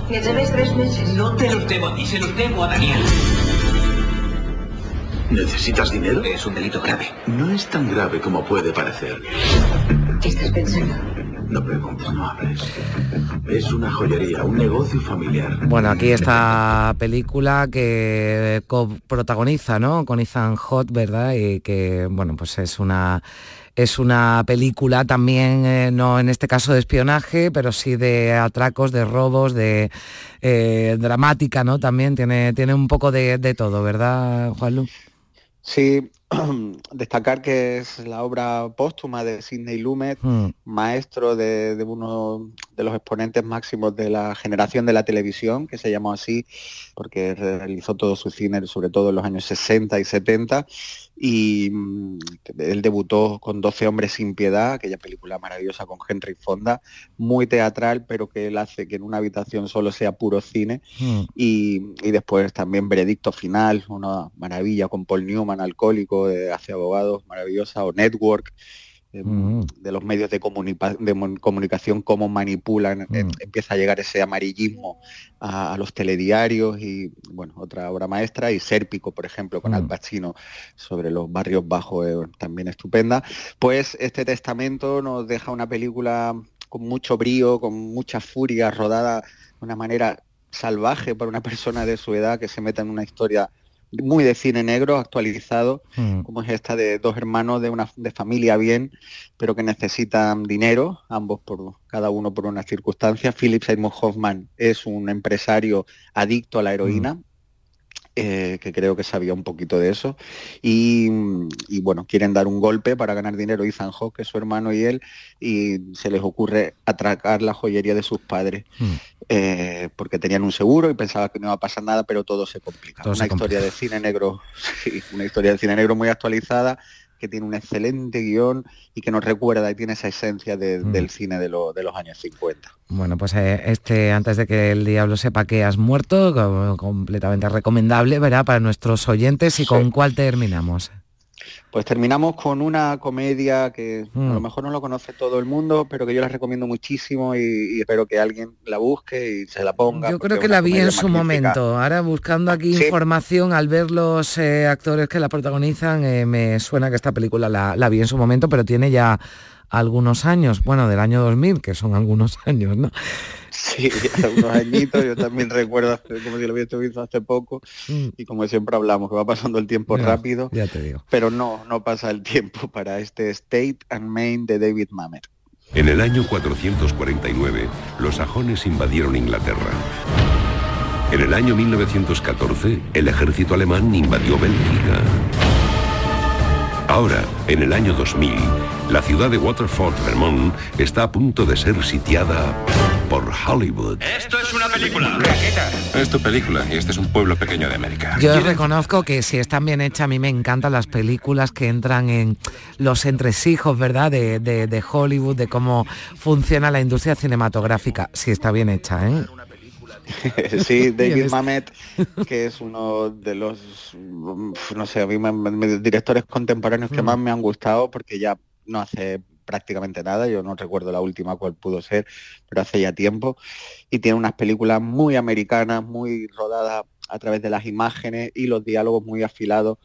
Me debes tres meses. No te los debo a ti, se los debo a Daniel. ¿Necesitas dinero? Es un delito grave. No es tan grave como puede parecer. ¿Qué estás pensando? No preguntes, no hables. Es una joyería, un negocio familiar. Bueno, aquí esta película que protagoniza, ¿no? Con Ethan Hawke, ¿verdad? Y que, bueno, pues es una es una película también, eh, no en este caso de espionaje, pero sí de atracos, de robos, de eh, dramática, ¿no? También tiene, tiene un poco de, de todo, ¿verdad, Juanlu? Sí, destacar que es la obra póstuma de Sidney Lumet, Mm. maestro de, de uno de los exponentes máximos de la generación de la televisión, que se llamó así, porque realizó todo su cine, sobre todo en los años 60 y 70, y mm, él debutó con 12 hombres sin piedad, aquella película maravillosa con Henry Fonda, muy teatral, pero que él hace que en una habitación solo sea puro cine, Mm. y, y después también Veredicto Final, una maravilla con Paul Newman, alcohólico, de Hace Abogados, maravillosa, o Network, eh, Mm. de los medios de, comunica- de mon- comunicación, cómo manipulan, eh, empieza a llegar ese amarillismo a, a los telediarios y, bueno, otra obra maestra, y Sérpico, por ejemplo, con Al Pacino, sobre los barrios bajos, eh, también estupenda. Pues este testamento nos deja una película con mucho brío, con mucha furia, rodada de una manera salvaje para una persona de su edad que se meta en una historia muy de cine negro actualizado Mm. como es esta de dos hermanos de una de familia bien pero que necesitan dinero ambos por cada uno por una circunstancia. Philip Seymour Hoffman es un empresario adicto a la heroína eh, que creo que sabía un poquito de eso. Y, y, bueno quieren dar un golpe para ganar dinero Ethan Hawke es su hermano y él y se les ocurre atracar la joyería de sus padres eh, porque tenían un seguro y pensaban que no iba a pasar nada pero todo se complica Todo una se historia complica. de cine negro sí, una historia de cine negro muy actualizada que tiene un excelente guion y que nos recuerda y tiene esa esencia de- Mm. del cine de, lo- de los años 50 Bueno, pues eh, este, antes de que el diablo sepa que has muerto, co- completamente recomendable, ¿verdad? Para nuestros oyentes. ¿Y con cuál terminamos? Pues terminamos con una comedia que Mm. a lo mejor no lo conoce todo el mundo, pero que yo la recomiendo muchísimo y, y espero que alguien la busque y se la ponga. Yo creo que la vi en su magnífica. momento. Ahora buscando aquí Sí. información, al ver los eh, actores que la protagonizan, eh, me suena que esta película la, la vi en su momento, pero tiene ya algunos años, bueno, del año 2000, que son algunos años, ¿no? Sí, ya unos añitos, yo también recuerdo hace- como si lo hubiese visto hace poco y como siempre hablamos, que va pasando el tiempo Ya, rápido, Ya te digo. pero no, no pasa el tiempo para este State and Main de David Mamet. En el año 449, los sajones invadieron Inglaterra. En el año 1914, el ejército alemán invadió Bélgica. Ahora, en el año 2000, la ciudad de Waterford, Vermont, está a punto de ser sitiada por Hollywood. Esto es una película. Es tu película y este es un pueblo pequeño de América. Yo reconozco que si están bien hechas, a mí me encantan las películas que entran en los entresijos, ¿verdad? De, de- de Hollywood, de cómo funciona la industria cinematográfica, si está bien hecha, ¿eh? sí, David Mamet, que es uno de los, no sé, a mí me- me- directores contemporáneos que Mm. más me han gustado porque ya no hace prácticamente nada, yo no recuerdo la última cuál pudo ser, pero hace ya tiempo, y tiene unas películas muy americanas, muy rodadas a través de las imágenes y los diálogos muy afilados.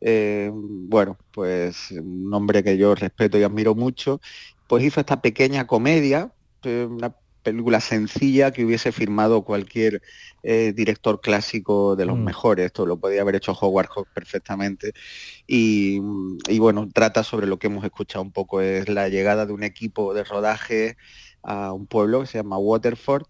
Eh, bueno, pues un hombre que yo respeto y admiro mucho, pues hizo esta pequeña comedia, eh, una película sencilla que hubiese firmado cualquier eh, director clásico de los Mm. mejores. Esto lo podía haber hecho Howard Hawks perfectamente. Y, y bueno, trata sobre lo que hemos escuchado un poco, es la llegada de un equipo de rodaje a un pueblo que se llama Waterford,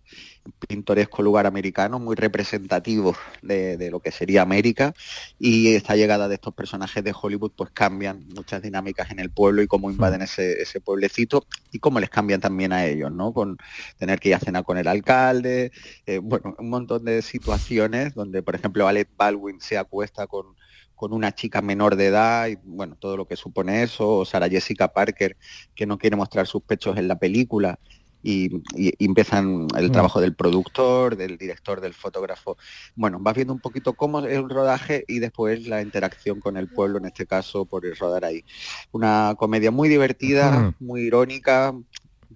un pintoresco lugar americano, muy representativo de, de lo que sería América, y esta llegada de estos personajes de Hollywood pues cambian muchas dinámicas en el pueblo y cómo invaden ese, ese pueblecito y cómo les cambian también a ellos, ¿no? Con tener que ir a cenar con el alcalde, eh, bueno, un montón de situaciones donde, por ejemplo, Alec Baldwin se acuesta con con una chica menor de edad y bueno, todo lo que supone eso, o Sara Jessica Parker que no quiere mostrar sus pechos en la película y, empiezan el Mm. trabajo del productor, del director, del fotógrafo. Bueno, vas viendo un poquito cómo es el rodaje y después la interacción con el pueblo, en este caso, por el rodar ahí. Una comedia muy divertida, Mm. muy irónica,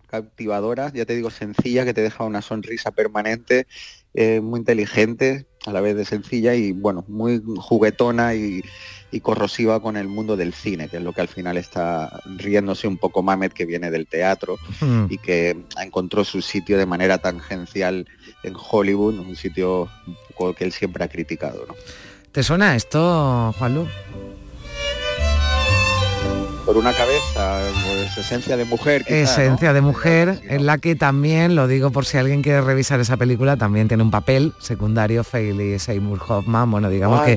captivadora, ya te digo, sencilla, que te deja una sonrisa permanente, eh, muy inteligente, a la vez de sencilla y bueno, muy juguetona y, y corrosiva con el mundo del cine, que es lo que al final está riéndose un poco Mamet, que viene del teatro Mm. y que encontró su sitio de manera tangencial en Hollywood, un sitio que él siempre ha criticado. ¿no? ¿Te suena esto, Juanlu? Por una cabeza, pues esencia de mujer. quizá, ¿no? Esencia de mujer, en la que también, lo digo por si alguien quiere revisar esa película, también tiene un papel secundario Failey Seymour Hoffman, bueno, digamos Ah, que,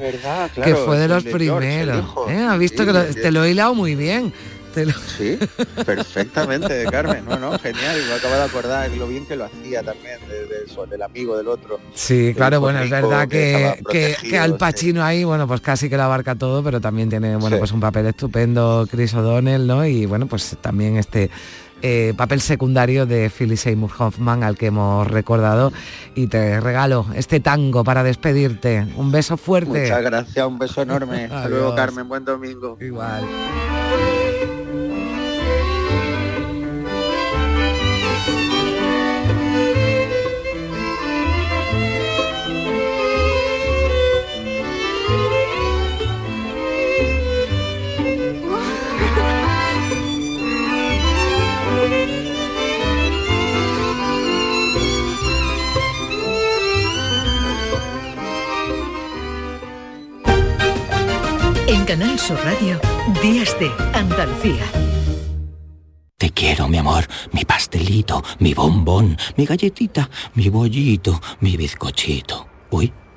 que fue de los de primeros. ¿eh? ¿Has visto Sí, que lo- te lo he hilado muy bien? Te lo- Sí, perfectamente, Carmen. No, no, genial. Me acabo de acordar lo bien que lo hacía también, de, de eso, del amigo del otro. Sí, claro, bueno, es verdad que, que, Al sí. Pacino ahí, bueno, pues casi que lo abarca todo, pero también tiene, bueno, Sí. pues un papel estupendo Chris O'Donnell, ¿no? Y bueno, pues también este eh, papel secundario de Philip Seymour Hoffman al que hemos recordado. Y te regalo este tango para despedirte. Un beso fuerte. Muchas gracias, un beso enorme. Hasta luego. Carmen. Buen domingo. Igual. Canal Sur Radio, Días de Andalucía. Te quiero, mi amor, mi pastelito, mi bombón, mi galletita, mi bollito, mi bizcochito. Uy,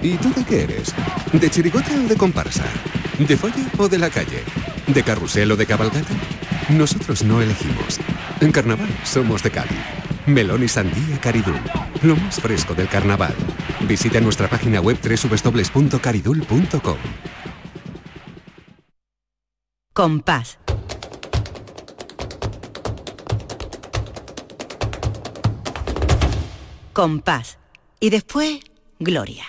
¿Y tú de qué eres? ¿De chirigote o de comparsa? ¿De folla o de la calle? ¿De carrusel o de cabalgata? Nosotros no elegimos. En carnaval somos de Cádiz. Melón y sandía Caridul. Lo más fresco del carnaval. Visita nuestra página web www.caridul.com. Compás. Compás. Y después, Gloria.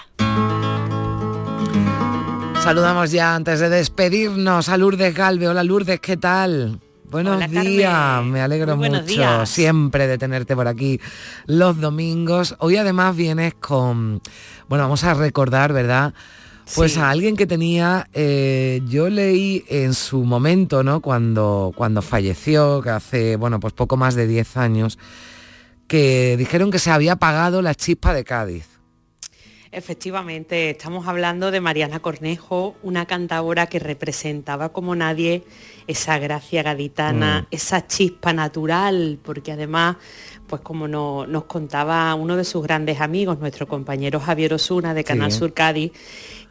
Saludamos ya antes de despedirnos a Lourdes Galve. Hola Lourdes, ¿qué tal? Buenos Hola, Carmen. días, me alegro mucho días. siempre de tenerte por aquí los domingos. Hoy además vienes con, bueno, vamos a recordar, ¿verdad? Pues Sí. a alguien que tenía, eh, yo leí en su momento, ¿no? Cuando, cuando falleció, que hace, bueno, pues poco más de 10 años, que dijeron que se había apagado la chispa de Cádiz. Efectivamente, estamos hablando de Mariana Cornejo, una cantadora que representaba como nadie esa gracia gaditana, Mm. esa chispa natural, porque además, pues como no- nos contaba uno de sus grandes amigos, nuestro compañero Javier Osuna de Canal Sí. Sur Cádiz,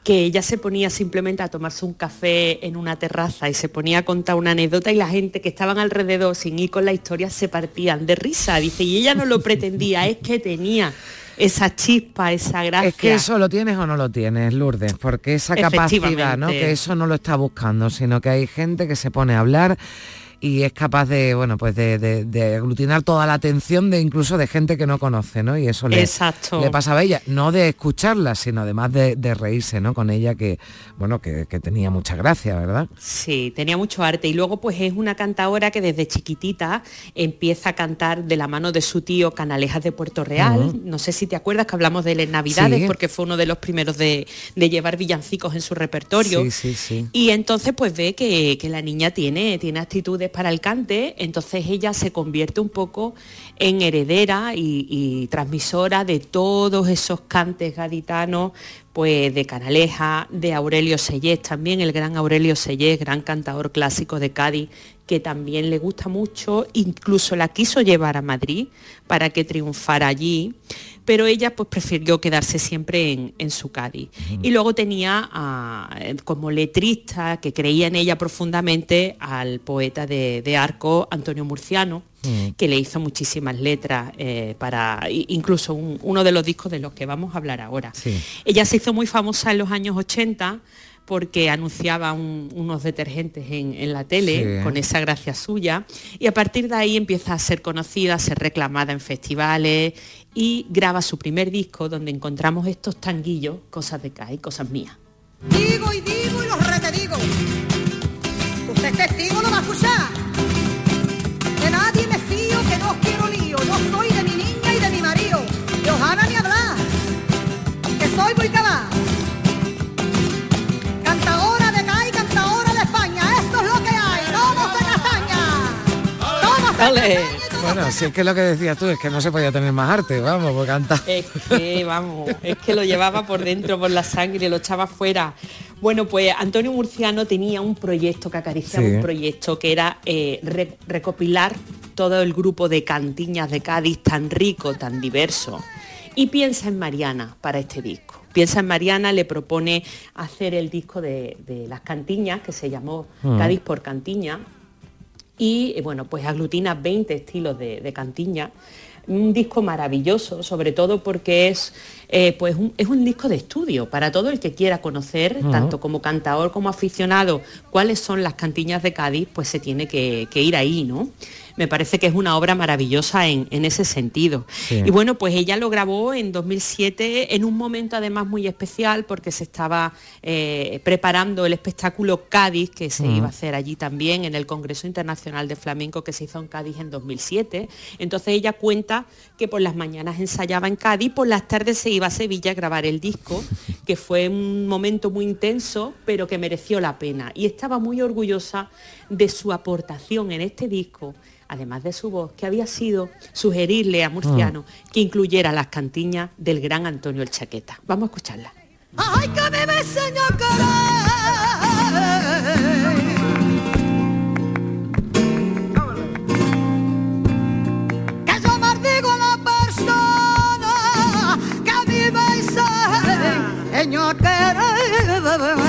que ella se ponía simplemente a tomarse un café en una terraza y se ponía a contar una anécdota y la gente que estaban alrededor sin ir con la historia se partían de risa. Dice, y ella no lo pretendía, es que tenía esa chispa, esa gracia. Es que eso lo tienes o no lo tienes, Lourdes, porque esa capacidad, ¿no? Que eso no lo está buscando, sino que hay gente que se pone a hablar y es capaz de, bueno, pues de, de- de aglutinar toda la atención de incluso de gente que no conoce, ¿no? Y eso le, Exacto. le pasaba a ella, no de escucharla, sino además de, de reírse, ¿no? Con ella que, bueno, que, que tenía mucha gracia, ¿verdad? Sí, tenía mucho arte y luego pues es una cantadora que desde chiquitita empieza a cantar de la mano de su tío Canalejas de Puerto Real. No sé si te acuerdas que hablamos de él en Navidades Sí. porque fue uno de los primeros de, de llevar villancicos en su repertorio. Sí, sí, sí. Y entonces pues ve que, que la niña tiene, tiene actitudes para el cante, entonces ella se convierte un poco en heredera y, y transmisora de todos esos cantes gaditanos, pues de Canaleja, de Aurelio Sellés, también el gran Aurelio Sellés, gran cantador clásico de Cádiz, que también le gusta mucho, incluso la quiso llevar a Madrid para que triunfara allí, pero ella pues prefirió quedarse siempre en, en su Cádiz. Y luego tenía a, como letrista, que creía en ella profundamente, al poeta de, de Arco, Antonio Murciano, que le hizo muchísimas letras eh, para incluso un- uno de los discos de los que vamos a hablar ahora. Ella se hizo muy famosa en los años 80 porque anunciaba un- unos detergentes en, en la tele Sí. con esa gracia suya y a partir de ahí empieza a ser conocida, a ser reclamada en festivales y graba su primer disco donde encontramos estos tanguillos, cosas de Kai, cosas mías. Digo y digo y lo digo. Usted es testigo, lo va a escuchar. De nadie me fío, que no quiero lío. Yo soy de mi niña y de mi marido. De Ojana ni hablar. Que soy muy cabal. Bueno, si es que lo que decías tú es que no se podía tener más arte, vamos, porque canta. Es que, vamos, es que lo llevaba por dentro, por la sangre, lo echaba fuera. Bueno, pues Antonio Murciano tenía un proyecto que acariciaba Sí. un proyecto que era eh, re- recopilar todo el grupo de cantiñas de Cádiz tan rico, tan diverso. Y piensa en Mariana para este disco. Piensa en Mariana, le propone hacer el disco de, de las cantiñas, que se llamó Mm. Cádiz por Cantiña, y eh, bueno, pues aglutina 20 estilos de, de cantiña. Un disco maravilloso, sobre todo porque es, eh, pues un, es un disco de estudio para todo el que quiera conocer, tanto como cantador como aficionado, cuáles son las cantiñas de Cádiz, pues se tiene que, que ir ahí, ¿no? Me parece que es una obra maravillosa en, en ese sentido. Sí. Y bueno, pues ella lo grabó en 2007 en un momento además muy especial porque se estaba eh, preparando el espectáculo Cádiz que se Mm. iba a hacer allí también en el Congreso Internacional de Flamenco que se hizo en Cádiz en 2007. Entonces ella cuenta que por las mañanas ensayaba en Cádiz, por las tardes se iba a Sevilla a grabar el disco, que fue un momento muy intenso, pero que mereció la pena. Y estaba muy orgullosa de su aportación en este disco, además de su voz, que había sido sugerirle a Murciano que incluyera las cantiñas del gran Antonio El Chaqueta. Vamos a escucharla. Ay, que me. Que yo maldigo a la persona que querer.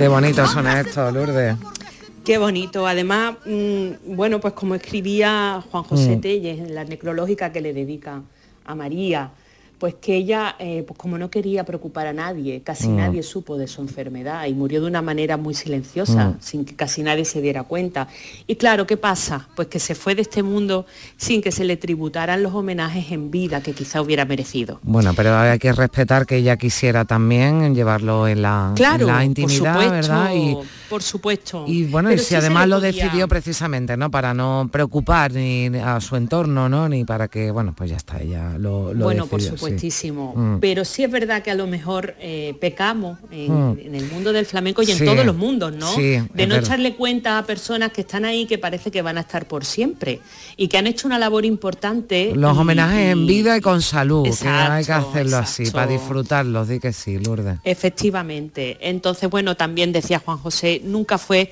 Qué bonito suena esto, Lourdes. Qué bonito. Además, mm, bueno, pues como escribía Juan José Mm. Telles en la necrológica que le dedica a María, pues que ella, eh, pues como no quería preocupar a nadie, casi Mm. nadie supo de su enfermedad y murió de una manera muy silenciosa, Mm. sin que casi nadie se diera cuenta. Y claro, ¿qué pasa? Pues que se fue de este mundo sin que se le tributaran los homenajes en vida que quizá hubiera merecido. Bueno, pero hay que respetar que ella quisiera también llevarlo en la, Claro, en la intimidad, por supuesto, ¿verdad? Y, por supuesto. y bueno, y si sí además lo podía- decidió precisamente, ¿no? Para no preocupar ni a su entorno, ¿no? Ni para que, bueno, pues ya está, ella lo, lo bueno, por sí. Supuestísimo. Mm. Pero sí es verdad que a lo mejor eh, pecamos en, Mm. en el mundo del flamenco y en todos los mundos, ¿no? sí, de no verdad. echarle cuenta a personas que están ahí que parece que van a estar por siempre y que han hecho una labor importante. Los y- homenajes en vida y con salud, que hay que Exacto, hacerlo así, exacto. para disfrutarlos, di que sí, Lourdes. Efectivamente. Entonces, bueno, también decía Juan José, nunca fue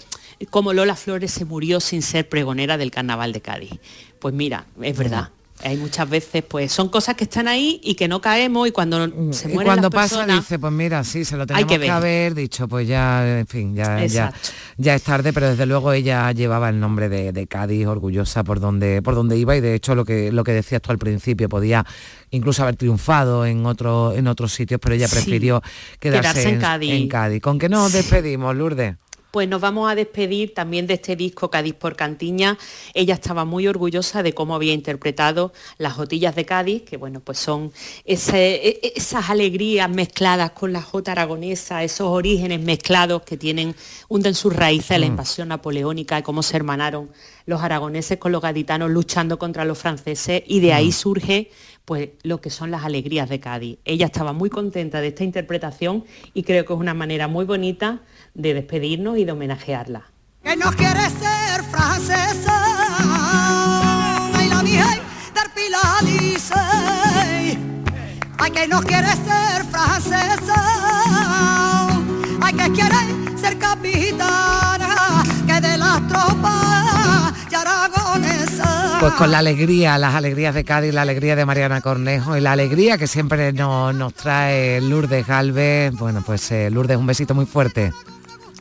como Lola Flores se murió sin ser pregonera del carnaval de Cádiz. Pues mira, es verdad. Hay muchas veces, pues son cosas que están ahí y que no caemos y cuando se Y cuando las pasa personas, dice, pues mira, sí, se lo tenemos que que, haber dicho, pues ya, en fin, ya, ya, ya es tarde, pero desde luego ella llevaba el nombre de, de Cádiz, orgullosa por donde, por donde iba y de hecho lo que, lo que decías tú al principio, podía incluso haber triunfado en, otro, en otros sitios, pero ella Sí, prefirió quedarse, quedarse en Cádiz. en Cádiz. ¿Con qué nos despedimos, Lourdes? Pues nos vamos a despedir también de este disco Cádiz por Cantiña. Ella estaba muy orgullosa de cómo había interpretado las jotillas de Cádiz, que bueno, pues son ese- e- esas alegrías mezcladas con la jota aragonesa, esos orígenes mezclados que tienen, hunden sus raíces en la Mm. invasión napoleónica y cómo se hermanaron los aragoneses con los gaditanos luchando contra los franceses y de ahí Mm. surge pues lo que son las alegrías de Cádiz. Ella estaba muy contenta de esta interpretación y creo que es una manera muy bonita de despedirnos y de homenajearla. Pues con la alegría, las alegrías de Cádiz, la alegría de Mariana Cornejo y la alegría que siempre nos, nos trae Lourdes Galvez. Bueno, pues eh, Lourdes, un besito muy fuerte.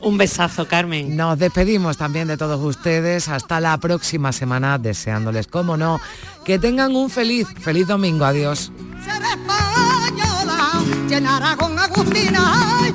Un besazo, Carmen. Nos despedimos también de todos ustedes. Hasta la próxima semana, deseándoles, como no, que tengan un feliz, feliz domingo. Adiós. ser española, llena Aragón Agustina, ay,